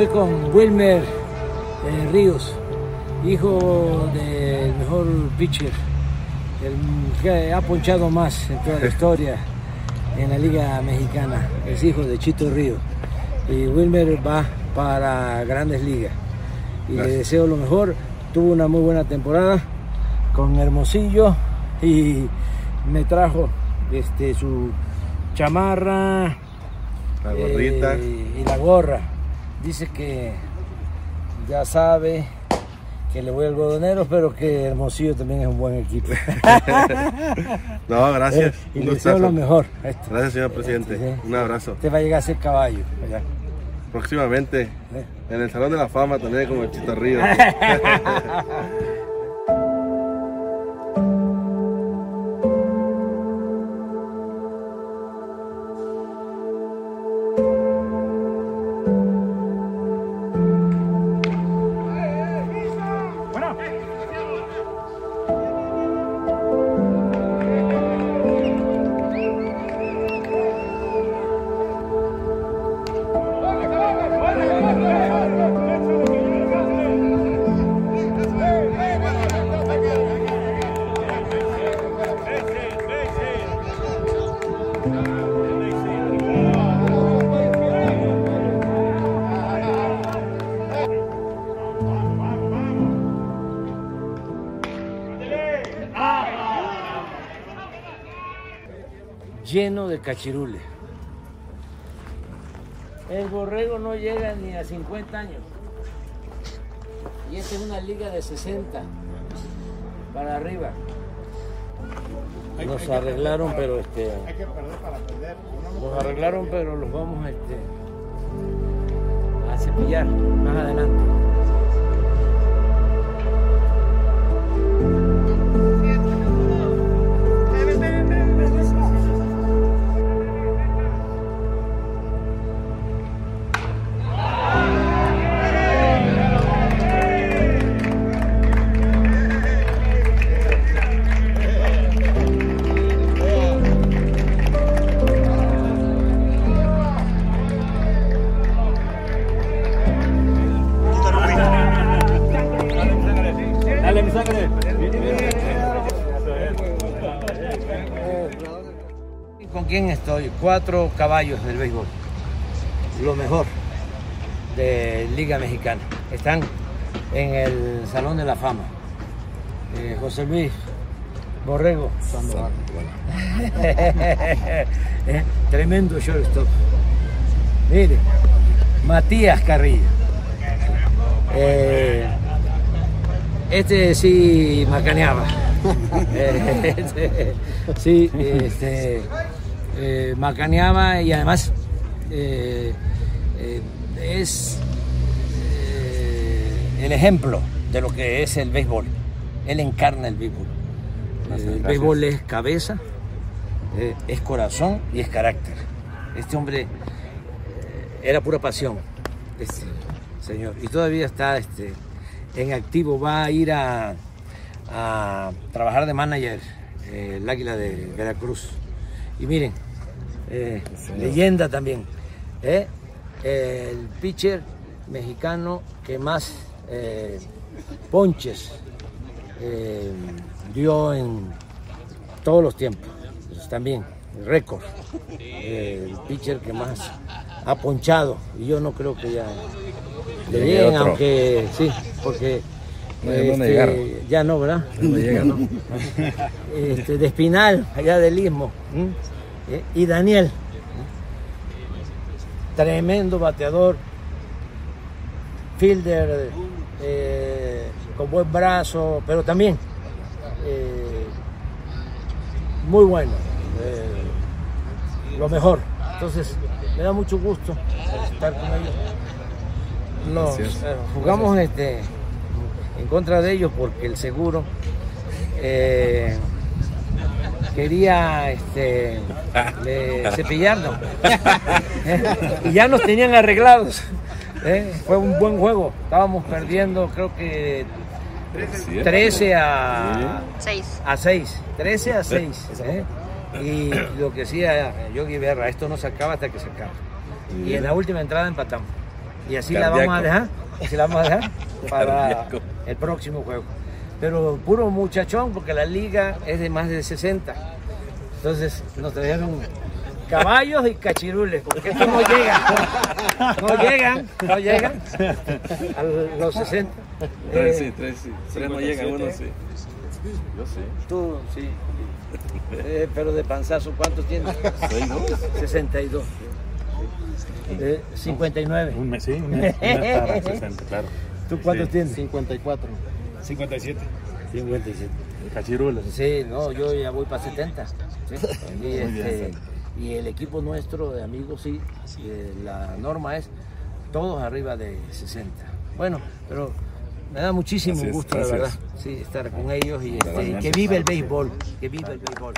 Estoy con Wilmer eh, Ríos, hijo del mejor pitcher, el que ha ponchado más en toda la historia en la Liga Mexicana. Es hijo de Chito Ríos. Y Wilmer va para grandes ligas. Y le deseo lo mejor. Tuvo una muy buena temporada con Hermosillo y me trajo este, su chamarra La gorrita. eh, y la gorra. Dice que ya sabe que le voy al algodonero, pero que Hermosillo también es un buen equipo. No, gracias. Eh, y le deseo lo mejor. Gracias, señor presidente. Sí. Un abrazo. Usted va a llegar a ser caballo. allá. Próximamente, Eh. en el Salón de la Fama también como el Chito lleno de cachirules. El borrego no llega ni a 50 años. Y esta es una liga de 60 para arriba. Nos arreglaron, pero este. Nos arreglaron, pero los vamos este, a cepillar más adelante. ¿Con quién estoy? Cuatro caballos del béisbol. Lo mejor de Liga Mexicana. Están en el Salón de la Fama. Eh, José Luis Borrego. Eh, Tremendo shortstop. Mire, Matías Carrillo. Eh, este sí macaneaba. Este, sí, este, eh, macaneaba y además eh, eh, es eh, el ejemplo de lo que es el béisbol. Él encarna el béisbol. Gracias, el gracias. béisbol es cabeza, es corazón y es carácter. Este hombre era pura pasión, este señor, y todavía está este, en activo. Va a ir a, a trabajar de manager eh, el Águila de Veracruz. Y miren, eh, leyenda también. ¿eh? El pitcher mexicano que más eh, ponches dio en todos los tiempos. Pues también, récord. El pitcher que más ha ponchado. Y yo no creo que ya lleguen, otro. aunque sí, porque No, ya no este, ya no, ¿verdad? No llega, ¿no? Este, de Espinal, allá del Istmo. Eh, Y Daniel, tremendo bateador, fielder, eh, con buen brazo, pero también eh, muy bueno, lo mejor. Entonces, me da mucho gusto estar con ellos. Eh, jugamos este, en contra de ellos porque el seguro eh, quería este, le- cepillarnos. Eh, y ya nos tenían arreglados. Eh, Fue un buen juego. Estábamos perdiendo, creo que 13 a, Seis. a 6. 13 a 6. ¿eh? Y lo que decía Yogi Berra, esto no se acaba hasta que se acaba. Y en la última entrada empatamos. Y así la vamos a dejar, así la vamos a dejar para el próximo juego. Pero puro muchachón, porque la liga es de más de 60. Entonces nos trajeron caballos y cachirules, porque estos no llegan, no llegan, no llegan a los 60. Tres Eh, sí, tres sí. Tres no llegan, uno sí. Yo sí. Tú, sí. Eh, pero de panzazo, ¿cuántos tienes? Seis, ¿no? 62. Eh, 59. Un mes, sí, un mes. Un mes para 60, claro. ¿Tú cuántos Sí. tienes? 54. 57. 57. Cachirulas. Sí, no, yo ya voy para 70. ¿sí? Y, este, y el equipo nuestro de amigos, sí, eh, la norma es todos arriba de 60. Bueno, pero me da muchísimo es, gusto, la gracias. verdad, sí, estar con ellos y este, Gracias. que vive el béisbol, que vive el béisbol.